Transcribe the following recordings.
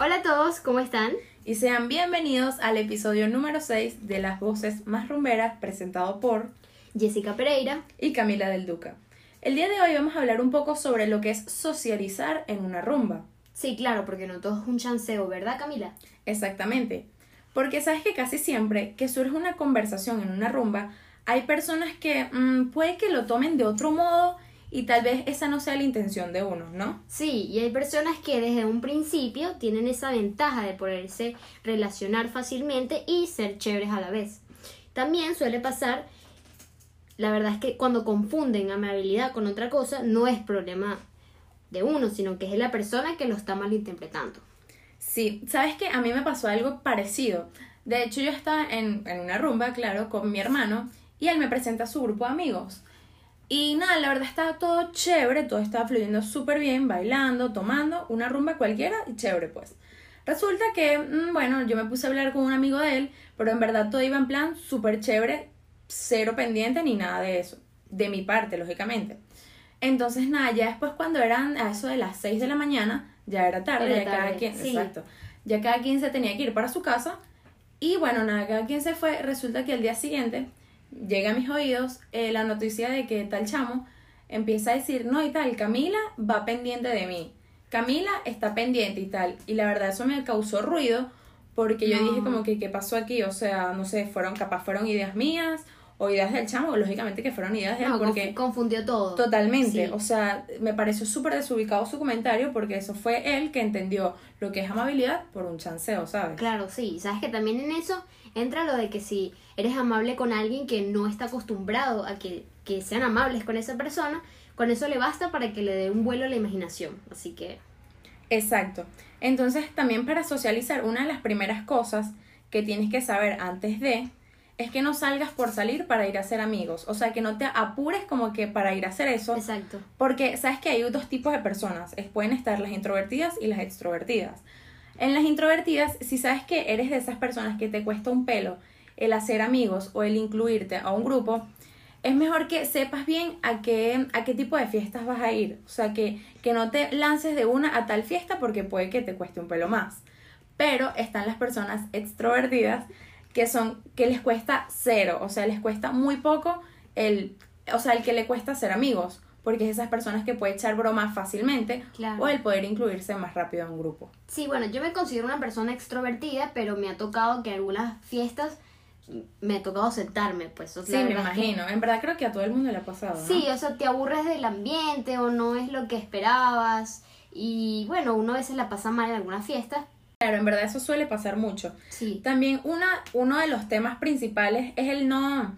Hola a todos, ¿cómo están? Y sean bienvenidos al episodio número 6 de Las Voces Más Rumberas, presentado por Jessica Pereira y Camila del Duca. El día de hoy vamos a hablar un poco sobre lo que es socializar en una rumba. Sí, claro, porque no todo es un chanceo, ¿verdad, Camila? Exactamente. Porque sabes que casi siempre que surge una conversación en una rumba, hay personas que mm, puede que lo tomen de otro modo y tal vez esa no sea la intención de uno, ¿no? Sí, y hay personas que desde un principio tienen esa ventaja de poderse relacionar fácilmente y ser chéveres a la vez. También suele pasar, la verdad es que cuando confunden amabilidad con otra cosa, no es problema de uno, sino que es de la persona que lo está malinterpretando. Sí, sabes que a mí me pasó algo parecido. De hecho, yo estaba en, en una rumba, claro, con mi hermano, y él me presenta a su grupo de amigos. Y nada, la verdad estaba todo chévere, todo estaba fluyendo súper bien, bailando, tomando, una rumba cualquiera y chévere pues. Resulta que, mm, bueno, yo me puse a hablar con un amigo de él, pero en verdad todo iba en plan súper chévere, cero pendiente ni nada de eso. De mi parte, lógicamente. Entonces, nada, ya después cuando eran a eso de las 6 de la mañana, ya era tarde, Era ya cada quien, sí. exacto. Ya cada quien se tenía que ir para su casa. Y bueno, nada, cada quien se fue. Resulta que el día siguiente llega a mis oídos eh, la noticia de que tal chamo empieza a decir, no y tal, Camila va pendiente de mí. Camila está pendiente y tal. Y la verdad eso me causó ruido porque yo No. dije como que, ¿qué pasó aquí? O sea, no sé, fueron, capaz fueron ideas mías o ideas del chamo, lógicamente que fueron ideas de él No, porque... confu- confundió todo. Totalmente, Sí. o sea, me pareció súper desubicado su comentario porque eso fue él que entendió lo que es amabilidad por un chanceo, ¿sabes? Claro, sí. Sabes que también en eso entra lo de que si eres amable con alguien que no está acostumbrado a que, que sean amables con esa persona, con eso le basta para que le dé un vuelo a la imaginación. Así que, Exacto. Entonces, también para socializar, una de las primeras cosas que tienes que saber antes de es que no salgas por salir para ir a ser amigos. O sea, que no te apures como que para ir a hacer eso. exacto. Porque sabes que hay dos tipos de personas. Es, pueden estar las introvertidas y las extrovertidas. En las introvertidas, si sabes que eres de esas personas que te cuesta un pelo el hacer amigos o el incluirte a un grupo, es mejor que sepas bien a qué, a qué tipo de fiestas vas a ir. O sea, que, que no te lances de una a tal fiesta porque puede que te cueste un pelo más. Pero están las personas extrovertidas que son que les cuesta cero, o sea, les cuesta muy poco el, o sea, el que le cuesta ser amigos, porque es esas personas que puede echar bromas fácilmente Claro. o el poder incluirse más rápido en un grupo. Sí, bueno, yo me considero una persona extrovertida, pero me ha tocado que en algunas fiestas me ha tocado sentarme, pues. O Sí, sea, la me que- imagino. En verdad creo que a todo el mundo le ha pasado, ¿no? Sí, o sea, te aburres del ambiente o no es lo que esperabas. Y bueno, uno a veces la pasa mal en algunas fiestas. Claro, en verdad eso suele pasar mucho. Sí. También una, uno de los temas principales es el no,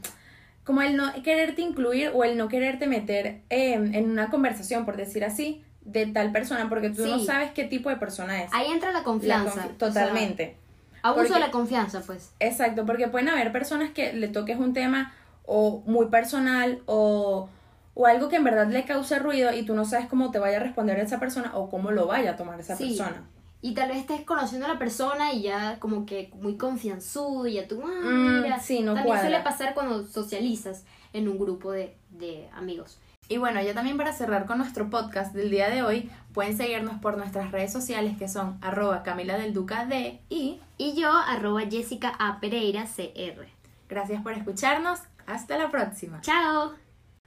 como el no quererte incluir o el no quererte meter eh, en una conversación, por decir así, de tal persona, porque tú no sabes qué tipo de persona es. Ahí entra la La confianza. confi- o sea, totalmente. abuso Porque- de la confianza, pues. Exacto, porque pueden haber personas que le toques un tema o muy personal o, o algo que en verdad le cause ruido y tú no sabes cómo te vaya a responder esa persona o cómo lo vaya a tomar esa Sí. persona. Y tal vez estés conociendo a la persona y ya como que muy confianzudo y ya tú, ah, Mm, mira. sí, no También cuadra. suele pasar cuando socializas en un grupo de, de amigos. Y bueno, ya también para cerrar con nuestro podcast del día de hoy, pueden seguirnos por nuestras redes sociales que son arroba Camila del Duca D y Y yo, arroba Jessica A. Pereira CR. gracias por escucharnos. Hasta la próxima. ¡Chao!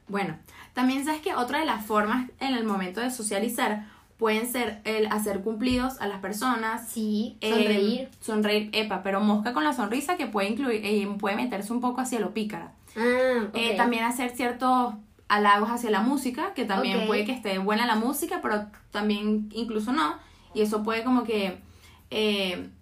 Bueno, también sabes que otra de las formas en el momento de socializar pueden ser el hacer cumplidos a las personas, Sí, Eh, sonreír. sonreír, epa, pero mosca con la sonrisa que puede incluir, eh, puede meterse un poco hacia lo pícara. ah, Eh, también hacer ciertos halagos hacia la música, que también puede que esté buena la música, pero también incluso no. Y eso puede como que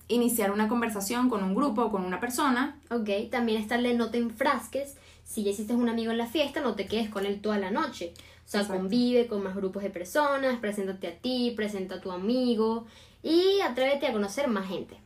iniciar una conversación con un grupo o con una persona. Ok, también está el de no te enfrasques. Si ya hiciste un amigo en la fiesta, no te quedes con él toda la noche. O sea, Exacto. convive con más grupos de personas, preséntate a ti, presenta a tu amigo y atrévete a conocer más gente.